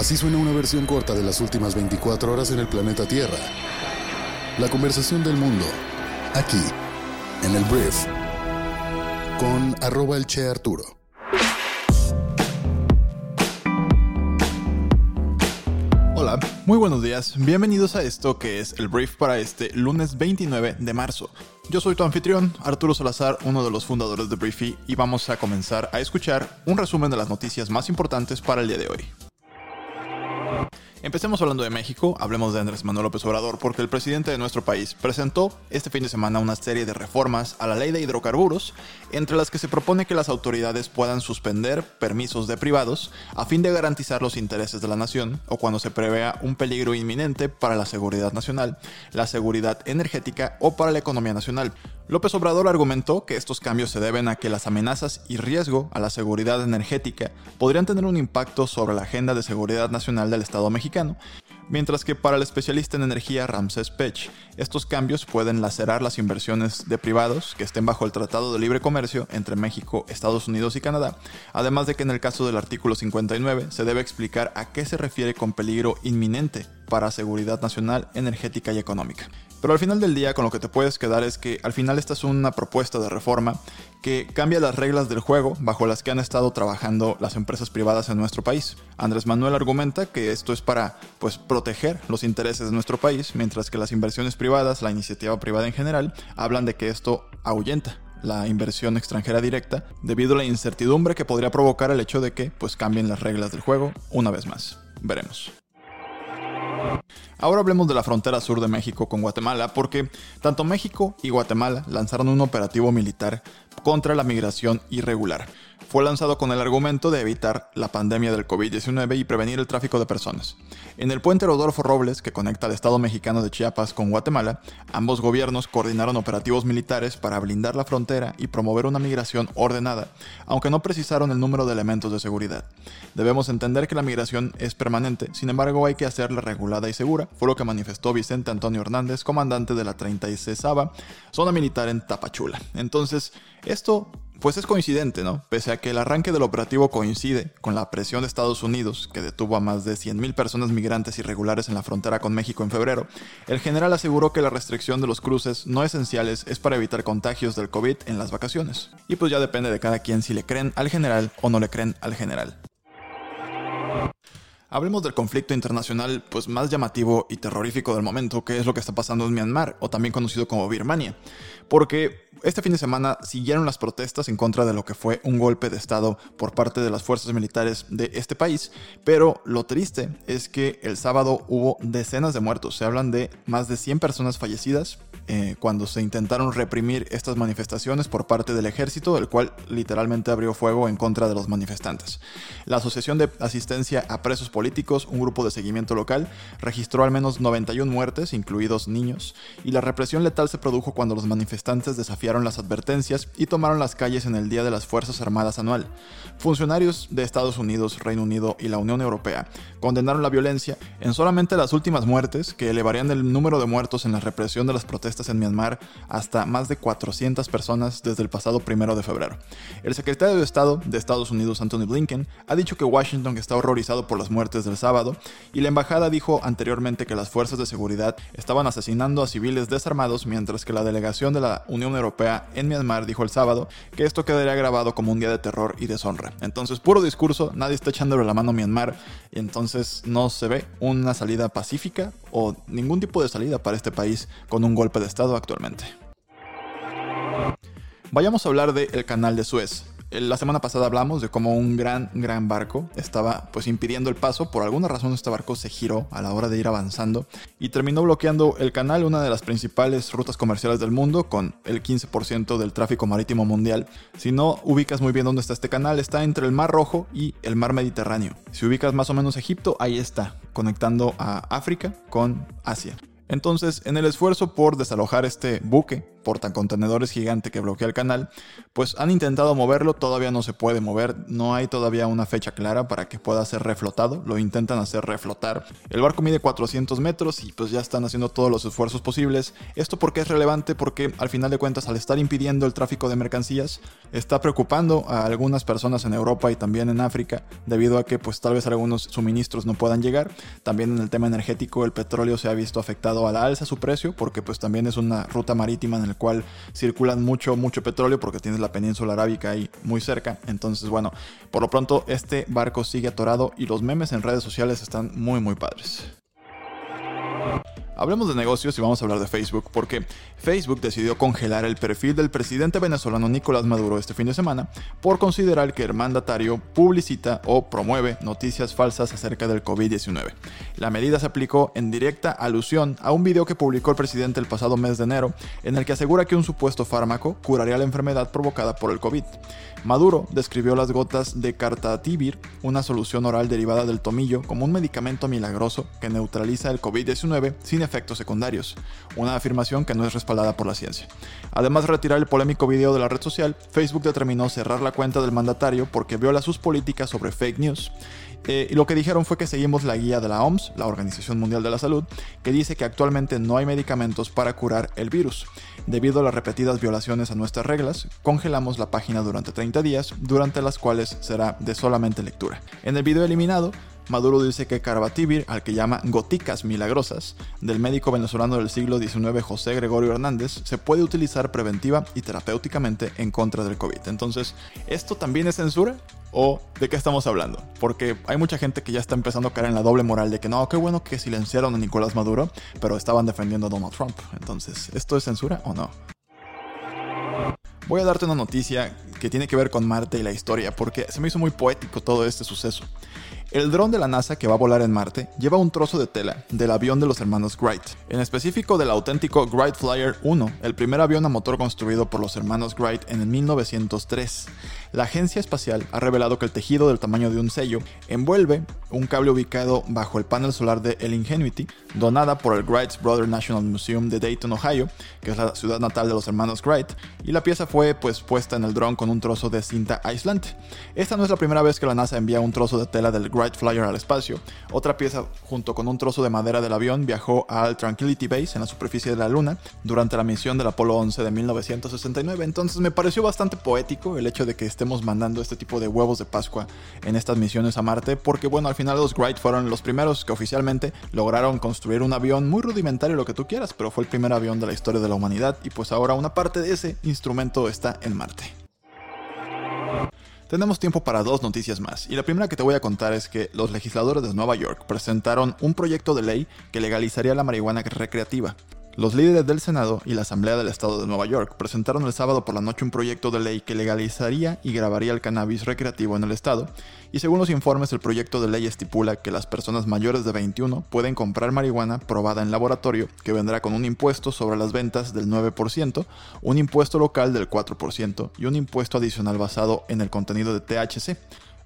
Así suena una versión corta de las últimas 24 horas en el planeta Tierra. La conversación del mundo, aquí, en el Brief, con arroba el Che Arturo. Hola, muy buenos días, bienvenidos a esto que es el Brief para este lunes 29 de marzo. Yo soy tu anfitrión, Arturo Salazar, uno de los fundadores de Briefy, y vamos a comenzar a escuchar un resumen de las noticias más importantes para el día de hoy. Empecemos hablando de México, hablemos de Andrés Manuel López Obrador, porque el presidente de nuestro país presentó este fin de semana una serie de reformas a la ley de hidrocarburos, entre las que se propone que las autoridades puedan suspender permisos de privados a fin de garantizar los intereses de la nación o cuando se prevea un peligro inminente para la seguridad nacional, la seguridad energética o para la economía nacional. López Obrador argumentó que estos cambios se deben a que las amenazas y riesgo a la seguridad energética podrían tener un impacto sobre la agenda de seguridad nacional del Estado mexicano, mientras que para el especialista en energía Ramses Pech, estos cambios pueden lacerar las inversiones de privados que estén bajo el Tratado de Libre Comercio entre México, Estados Unidos y Canadá, además de que en el caso del artículo 59 se debe explicar a qué se refiere con peligro inminente para seguridad nacional, energética y económica. Pero al final del día con lo que te puedes quedar es que al final esta es una propuesta de reforma que cambia las reglas del juego bajo las que han estado trabajando las empresas privadas en nuestro país. Andrés Manuel argumenta que esto es para pues proteger los intereses de nuestro país, mientras que las inversiones privadas, la iniciativa privada en general, hablan de que esto ahuyenta la inversión extranjera directa debido a la incertidumbre que podría provocar el hecho de que pues cambien las reglas del juego una vez más. Veremos. Ahora hablemos de la frontera sur de México con Guatemala, porque tanto México y Guatemala lanzaron un operativo militar contra la migración irregular fue lanzado con el argumento de evitar la pandemia del COVID-19 y prevenir el tráfico de personas. En el puente Rodolfo Robles, que conecta al Estado mexicano de Chiapas con Guatemala, ambos gobiernos coordinaron operativos militares para blindar la frontera y promover una migración ordenada, aunque no precisaron el número de elementos de seguridad. Debemos entender que la migración es permanente, sin embargo hay que hacerla regulada y segura, fue lo que manifestó Vicente Antonio Hernández, comandante de la 36 zona militar en Tapachula. Entonces, esto pues es coincidente, ¿no? Pese a que el arranque del operativo coincide con la presión de Estados Unidos, que detuvo a más de 100.000 personas migrantes irregulares en la frontera con México en febrero, el general aseguró que la restricción de los cruces no esenciales es para evitar contagios del COVID en las vacaciones. Y pues ya depende de cada quien si le creen al general o no le creen al general. Hablemos del conflicto internacional pues más llamativo y terrorífico del momento, que es lo que está pasando en Myanmar, o también conocido como Birmania. Porque este fin de semana siguieron las protestas en contra de lo que fue un golpe de Estado por parte de las fuerzas militares de este país, pero lo triste es que el sábado hubo decenas de muertos, se hablan de más de 100 personas fallecidas eh, cuando se intentaron reprimir estas manifestaciones por parte del ejército, el cual literalmente abrió fuego en contra de los manifestantes. La Asociación de Asistencia a Presos Un grupo de seguimiento local, registró al menos 91 muertes, incluidos niños, y la represión letal se produjo cuando los manifestantes desafiaron las advertencias y tomaron las calles en el Día de las Fuerzas Armadas anual. Funcionarios de Estados Unidos, Reino Unido y la Unión Europea condenaron la violencia en solamente las últimas muertes, que elevarían el número de muertos en la represión de las protestas en Myanmar hasta más de 400 personas desde el pasado primero de febrero. El secretario de Estado de Estados Unidos, Anthony Blinken, ha dicho que Washington está horrorizado por las muertes del sábado y la embajada dijo anteriormente que las fuerzas de seguridad estaban asesinando a civiles desarmados mientras que la delegación de la Unión Europea en Myanmar dijo el sábado que esto quedaría grabado como un día de terror y deshonra. Entonces, puro discurso, nadie está echándole la mano a Myanmar y entonces no se ve una salida pacífica o ningún tipo de salida para este país con un golpe de Estado actualmente. Vayamos a hablar del canal de Suez. La semana pasada hablamos de cómo un gran, gran barco estaba pues impidiendo el paso. Por alguna razón este barco se giró a la hora de ir avanzando y terminó bloqueando el canal, una de las principales rutas comerciales del mundo, con el 15% del tráfico marítimo mundial. Si no ubicas muy bien dónde está este canal, está entre el Mar Rojo y el Mar Mediterráneo. Si ubicas más o menos Egipto, ahí está, conectando a África con Asia. Entonces, en el esfuerzo por desalojar este buque portacontenedores gigante que bloquea el canal, pues han intentado moverlo, todavía no se puede mover, no hay todavía una fecha clara para que pueda ser reflotado, lo intentan hacer reflotar. El barco mide 400 metros y pues ya están haciendo todos los esfuerzos posibles. Esto porque es relevante porque al final de cuentas al estar impidiendo el tráfico de mercancías, está preocupando a algunas personas en Europa y también en África, debido a que pues tal vez algunos suministros no puedan llegar. También en el tema energético el petróleo se ha visto afectado a la alza su precio porque pues también es una ruta marítima en el cual circulan mucho, mucho petróleo porque tienes la península arábica ahí muy cerca. Entonces, bueno, por lo pronto este barco sigue atorado y los memes en redes sociales están muy, muy padres. Hablemos de negocios y vamos a hablar de Facebook, porque Facebook decidió congelar el perfil del presidente venezolano Nicolás Maduro este fin de semana por considerar que el mandatario publicita o promueve noticias falsas acerca del COVID-19. La medida se aplicó en directa alusión a un video que publicó el presidente el pasado mes de enero, en el que asegura que un supuesto fármaco curaría la enfermedad provocada por el COVID. Maduro describió las gotas de Cartativir, una solución oral derivada del tomillo, como un medicamento milagroso que neutraliza el COVID-19 sin efectos secundarios, una afirmación que no es respaldada por la ciencia. Además de retirar el polémico video de la red social, Facebook determinó cerrar la cuenta del mandatario porque viola sus políticas sobre fake news. Eh, y lo que dijeron fue que seguimos la guía de la OMS, la Organización Mundial de la Salud, que dice que actualmente no hay medicamentos para curar el virus. Debido a las repetidas violaciones a nuestras reglas, congelamos la página durante 30 días, durante las cuales será de solamente lectura. En el video eliminado, Maduro dice que Carbativir, al que llama goticas milagrosas, del médico venezolano del siglo XIX José Gregorio Hernández, se puede utilizar preventiva y terapéuticamente en contra del COVID. Entonces, ¿esto también es censura? ¿O de qué estamos hablando? Porque hay mucha gente que ya está empezando a caer en la doble moral de que no, qué bueno que silenciaron a Nicolás Maduro, pero estaban defendiendo a Donald Trump. Entonces, ¿esto es censura o no? Voy a darte una noticia que tiene que ver con Marte y la historia, porque se me hizo muy poético todo este suceso. El dron de la NASA que va a volar en Marte lleva un trozo de tela del avión de los hermanos Wright, en específico del auténtico Wright Flyer 1, el primer avión a motor construido por los hermanos Wright en el 1903. La agencia espacial ha revelado que el tejido del tamaño de un sello envuelve un cable ubicado bajo el panel solar de El Ingenuity, donada por el Wright Brother National Museum de Dayton, Ohio, que es la ciudad natal de los hermanos Wright, y la pieza fue pues puesta en el dron con un trozo de cinta aislante. Esta no es la primera vez que la NASA envía un trozo de tela del Wright Flyer al espacio. Otra pieza, junto con un trozo de madera del avión, viajó al Tranquility Base en la superficie de la Luna durante la misión del Apolo 11 de 1969. Entonces me pareció bastante poético el hecho de que estemos mandando este tipo de huevos de Pascua en estas misiones a Marte, porque bueno, al final los Wright fueron los primeros que oficialmente lograron construir un avión muy rudimentario, lo que tú quieras, pero fue el primer avión de la historia de la humanidad y pues ahora una parte de ese instrumento está en Marte. Tenemos tiempo para dos noticias más, y la primera que te voy a contar es que los legisladores de Nueva York presentaron un proyecto de ley que legalizaría la marihuana recreativa. Los líderes del Senado y la Asamblea del Estado de Nueva York presentaron el sábado por la noche un proyecto de ley que legalizaría y grabaría el cannabis recreativo en el Estado, y según los informes el proyecto de ley estipula que las personas mayores de 21 pueden comprar marihuana probada en laboratorio que vendrá con un impuesto sobre las ventas del 9%, un impuesto local del 4% y un impuesto adicional basado en el contenido de THC.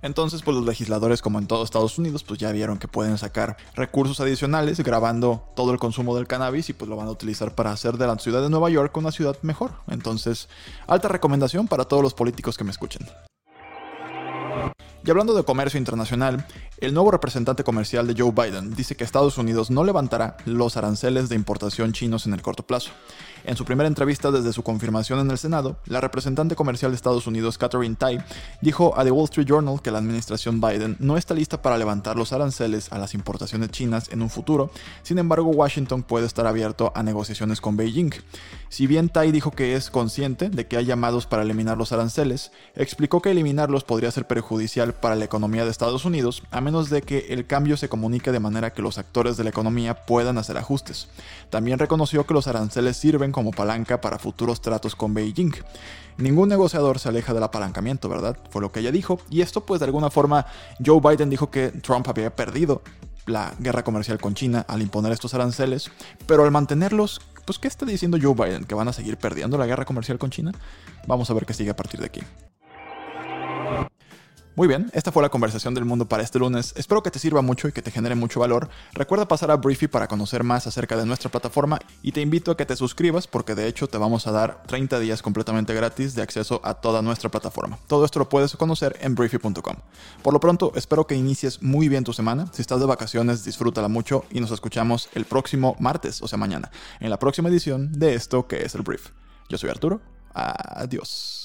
Entonces, pues los legisladores, como en todo Estados Unidos, pues ya vieron que pueden sacar recursos adicionales grabando todo el consumo del cannabis y pues lo van a utilizar para hacer de la ciudad de Nueva York una ciudad mejor. Entonces, alta recomendación para todos los políticos que me escuchen. Y hablando de comercio internacional, el nuevo representante comercial de Joe Biden dice que Estados Unidos no levantará los aranceles de importación chinos en el corto plazo. En su primera entrevista desde su confirmación en el Senado, la representante comercial de Estados Unidos, Catherine Tai, dijo a The Wall Street Journal que la administración Biden no está lista para levantar los aranceles a las importaciones chinas en un futuro, sin embargo Washington puede estar abierto a negociaciones con Beijing. Si bien Tai dijo que es consciente de que hay llamados para eliminar los aranceles, explicó que eliminarlos podría ser perjudicial para la economía de Estados Unidos, a menos de que el cambio se comunique de manera que los actores de la economía puedan hacer ajustes. También reconoció que los aranceles sirven como palanca para futuros tratos con Beijing. Ningún negociador se aleja del apalancamiento, ¿verdad? Fue lo que ella dijo. Y esto pues de alguna forma Joe Biden dijo que Trump había perdido la guerra comercial con China al imponer estos aranceles, pero al mantenerlos, pues ¿qué está diciendo Joe Biden? ¿Que van a seguir perdiendo la guerra comercial con China? Vamos a ver qué sigue a partir de aquí. Muy bien, esta fue la conversación del mundo para este lunes. Espero que te sirva mucho y que te genere mucho valor. Recuerda pasar a Briefy para conocer más acerca de nuestra plataforma y te invito a que te suscribas porque de hecho te vamos a dar 30 días completamente gratis de acceso a toda nuestra plataforma. Todo esto lo puedes conocer en briefy.com. Por lo pronto, espero que inicies muy bien tu semana. Si estás de vacaciones, disfrútala mucho y nos escuchamos el próximo martes, o sea mañana, en la próxima edición de esto que es el Brief. Yo soy Arturo. Adiós.